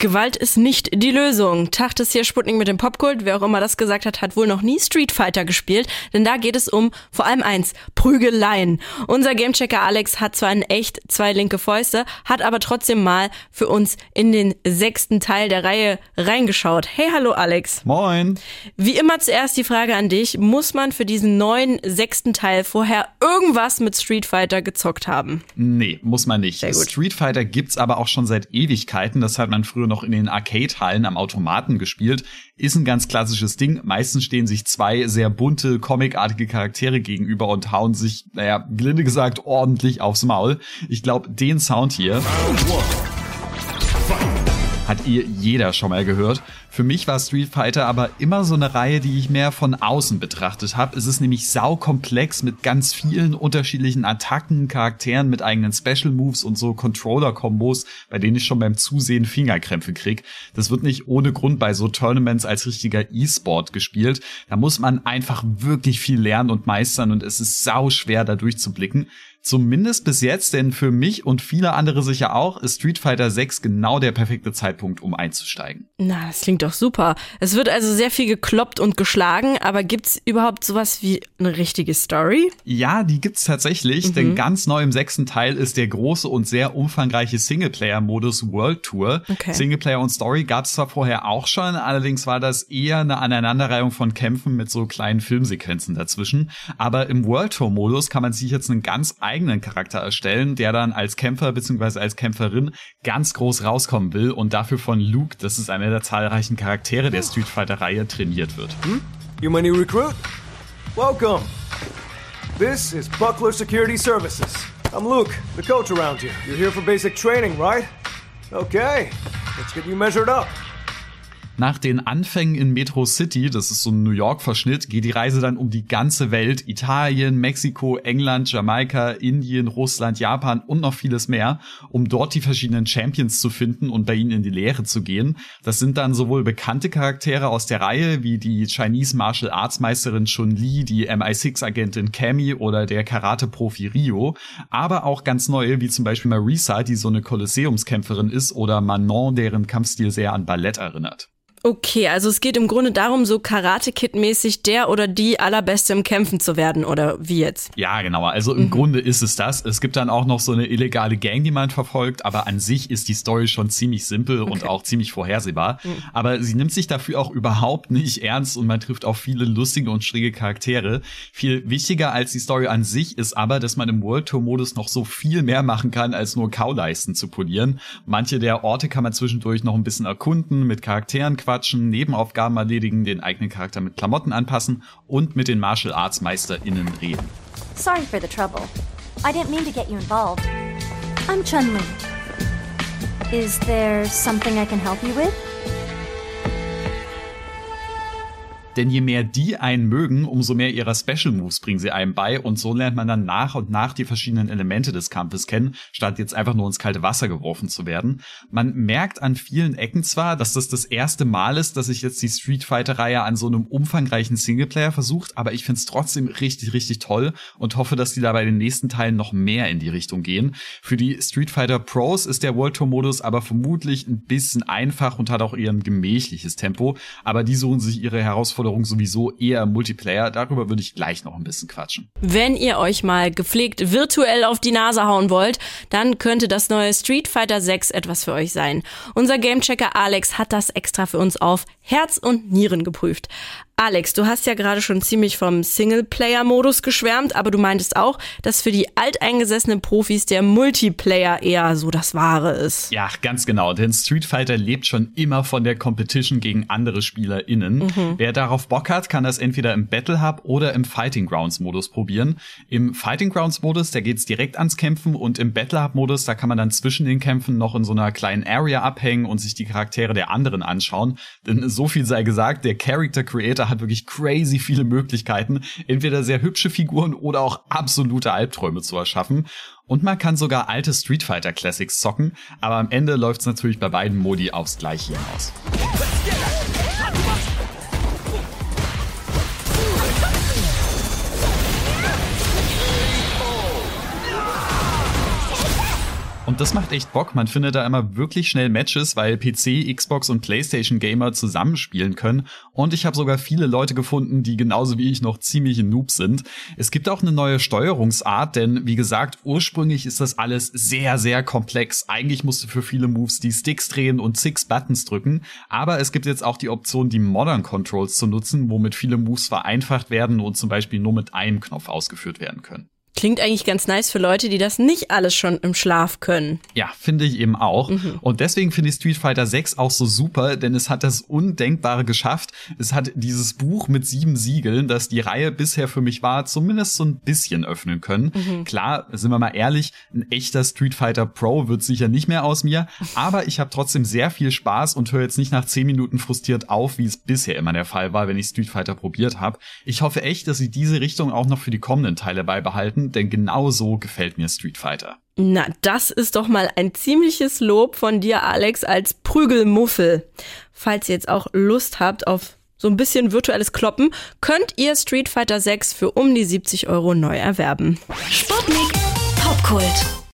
Gewalt ist nicht die Lösung. Tacht ist hier Sputnik mit dem Popkult. Wer auch immer das gesagt hat, hat wohl noch nie Street Fighter gespielt. Denn da geht es um vor allem eins, Prügeleien. Unser Gamechecker Alex hat zwar in echt zwei linke Fäuste, hat aber trotzdem mal für uns in den sechsten Teil der Reihe reingeschaut. Hey, hallo Alex. Moin. Wie immer zuerst die Frage an dich. Muss man für diesen neuen sechsten Teil vorher irgendwas mit Street Fighter gezockt haben? Nee, muss man nicht. Street Fighter gibt's aber auch schon seit Ewigkeiten. Das hat man früher noch in den Arcade-Hallen am Automaten gespielt. Ist ein ganz klassisches Ding. Meistens stehen sich zwei sehr bunte, comicartige Charaktere gegenüber und hauen sich, naja, gelinde gesagt, ordentlich aufs Maul. Ich glaube, den Sound hier hat ihr jeder schon mal gehört. Für mich war Street Fighter aber immer so eine Reihe, die ich mehr von außen betrachtet habe. Es ist nämlich saukomplex mit ganz vielen unterschiedlichen Attacken, Charakteren mit eigenen Special Moves und so Controller-Kombos, bei denen ich schon beim Zusehen Fingerkrämpfe krieg. Das wird nicht ohne Grund bei so Tournaments als richtiger E-Sport gespielt. Da muss man einfach wirklich viel lernen und meistern und es ist sau schwer da durchzublicken. Zumindest bis jetzt, denn für mich und viele andere sicher auch, ist Street Fighter 6 genau der perfekte Zeitpunkt, um einzusteigen. Na, das klingt doch super. Es wird also sehr viel gekloppt und geschlagen, aber gibt's überhaupt sowas wie eine richtige Story? Ja, die gibt's tatsächlich, mhm. denn ganz neu im sechsten Teil ist der große und sehr umfangreiche Singleplayer-Modus World Tour. Okay. Singleplayer und Story gab's zwar vorher auch schon, allerdings war das eher eine Aneinanderreihung von Kämpfen mit so kleinen Filmsequenzen dazwischen. Aber im World Tour-Modus kann man sich jetzt einen ganz eigenen Charakter erstellen, der dann als Kämpfer bzw. als Kämpferin ganz groß rauskommen will und dafür von Luke, das ist einer der zahlreichen Charaktere der Street Fighter Reihe, trainiert wird. Hm? You my new recruit? Welcome. This is Buckler Security Services. I'm Luke, the coach around here. You're here for basic training, right? Okay, let's get you measured up. Nach den Anfängen in Metro City, das ist so ein New York-Verschnitt, geht die Reise dann um die ganze Welt. Italien, Mexiko, England, Jamaika, Indien, Russland, Japan und noch vieles mehr, um dort die verschiedenen Champions zu finden und bei ihnen in die Lehre zu gehen. Das sind dann sowohl bekannte Charaktere aus der Reihe, wie die Chinese Martial Arts Meisterin Chun-Li, die MI6-Agentin Cammy oder der Karate-Profi Rio, aber auch ganz neue, wie zum Beispiel Marisa, die so eine Kolosseumskämpferin ist, oder Manon, deren Kampfstil sehr an Ballett erinnert. Okay, also es geht im Grunde darum, so Karate-Kid-mäßig der oder die allerbeste im Kämpfen zu werden, oder wie jetzt? Ja, genau. Also im mhm. Grunde ist es das. Es gibt dann auch noch so eine illegale Gang, die man verfolgt, aber an sich ist die Story schon ziemlich simpel okay. und auch ziemlich vorhersehbar. Mhm. Aber sie nimmt sich dafür auch überhaupt nicht ernst und man trifft auf viele lustige und schräge Charaktere. Viel wichtiger als die Story an sich ist aber, dass man im World Tour-Modus noch so viel mehr machen kann, als nur Kauleisten zu polieren. Manche der Orte kann man zwischendurch noch ein bisschen erkunden, mit Charakteren quatschen, Nebenaufgaben erledigen, den eigenen Charakter mit Klamotten anpassen und mit den Martial Arts MeisterInnen reden. Sorry for the trouble. I didn't mean to get you involved. I'm Chun-Li. Is there something I can help you with? Denn je mehr die einen mögen, umso mehr ihrer Special Moves bringen sie einem bei und so lernt man dann nach und nach die verschiedenen Elemente des Kampfes kennen, statt jetzt einfach nur ins kalte Wasser geworfen zu werden. Man merkt an vielen Ecken zwar, dass das das erste Mal ist, dass sich jetzt die Street Fighter Reihe an so einem umfangreichen Singleplayer versucht, aber ich find's trotzdem richtig, richtig toll und hoffe, dass die da bei den nächsten Teilen noch mehr in die Richtung gehen. Für die Street Fighter Pros ist der World Tour Modus aber vermutlich ein bisschen einfach und hat auch eher ein gemächliches Tempo, aber die suchen sich ihre Herausforderungen Herausforderung sowieso eher Multiplayer. Darüber würde ich gleich noch ein bisschen quatschen. Wenn ihr euch mal gepflegt virtuell auf die Nase hauen wollt, dann könnte das neue Street Fighter 6 etwas für euch sein. Unser Gamechecker Alex hat das extra für uns auf Herz und Nieren geprüft. Alex, du hast ja gerade schon ziemlich vom Singleplayer-Modus geschwärmt, aber du meintest auch, dass für die alteingesessenen Profis der Multiplayer eher so das Wahre ist. Ja, ganz genau, denn Street Fighter lebt schon immer von der Competition gegen andere SpielerInnen. Mhm. Wer darauf Bock hat, kann das entweder im Battle Hub oder im Fighting Grounds Modus probieren. Im Fighting Grounds Modus, da geht's direkt ans Kämpfen und im Battle Hub Modus, da kann man dann zwischen den Kämpfen noch in so einer kleinen Area abhängen und sich die Charaktere der anderen anschauen. Denn so viel sei gesagt, der Character Creator hat wirklich crazy viele Möglichkeiten, entweder sehr hübsche Figuren oder auch absolute Albträume zu erschaffen. Und man kann sogar alte Street Fighter Classics zocken, aber am Ende läuft es natürlich bei beiden Modi aufs Gleiche hinaus. Und das macht echt Bock. Man findet da immer wirklich schnell Matches, weil PC, Xbox und PlayStation Gamer zusammenspielen können. Und ich habe sogar viele Leute gefunden, die genauso wie ich noch ziemliche Noobs sind. Es gibt auch eine neue Steuerungsart, denn wie gesagt, ursprünglich ist das alles sehr, sehr komplex. Eigentlich musst du für viele Moves die Sticks drehen und six Buttons drücken. Aber es gibt jetzt auch die Option, die Modern Controls zu nutzen, womit viele Moves vereinfacht werden und zum Beispiel nur mit einem Knopf ausgeführt werden können. Klingt eigentlich ganz nice für Leute, die das nicht alles schon im Schlaf können. Ja, finde ich eben auch. Mhm. Und deswegen finde ich Street Fighter 6 auch so super, denn es hat das Undenkbare geschafft. Es hat dieses Buch mit sieben Siegeln, das die Reihe bisher für mich war, zumindest so ein bisschen öffnen können. Mhm. Klar, sind wir mal ehrlich, ein echter Street Fighter Pro wird sicher nicht mehr aus mir, aber ich habe trotzdem sehr viel Spaß und höre jetzt nicht nach zehn Minuten frustriert auf, wie es bisher immer der Fall war, wenn ich Street Fighter probiert habe. Ich hoffe echt, dass sie diese Richtung auch noch für die kommenden Teile beibehalten denn genau so gefällt mir Street Fighter. Na, das ist doch mal ein ziemliches Lob von dir, Alex, als Prügelmuffel. Falls ihr jetzt auch Lust habt auf so ein bisschen virtuelles Kloppen, könnt ihr Street Fighter 6 für um die 70 Euro neu erwerben. Sputnik Popkult.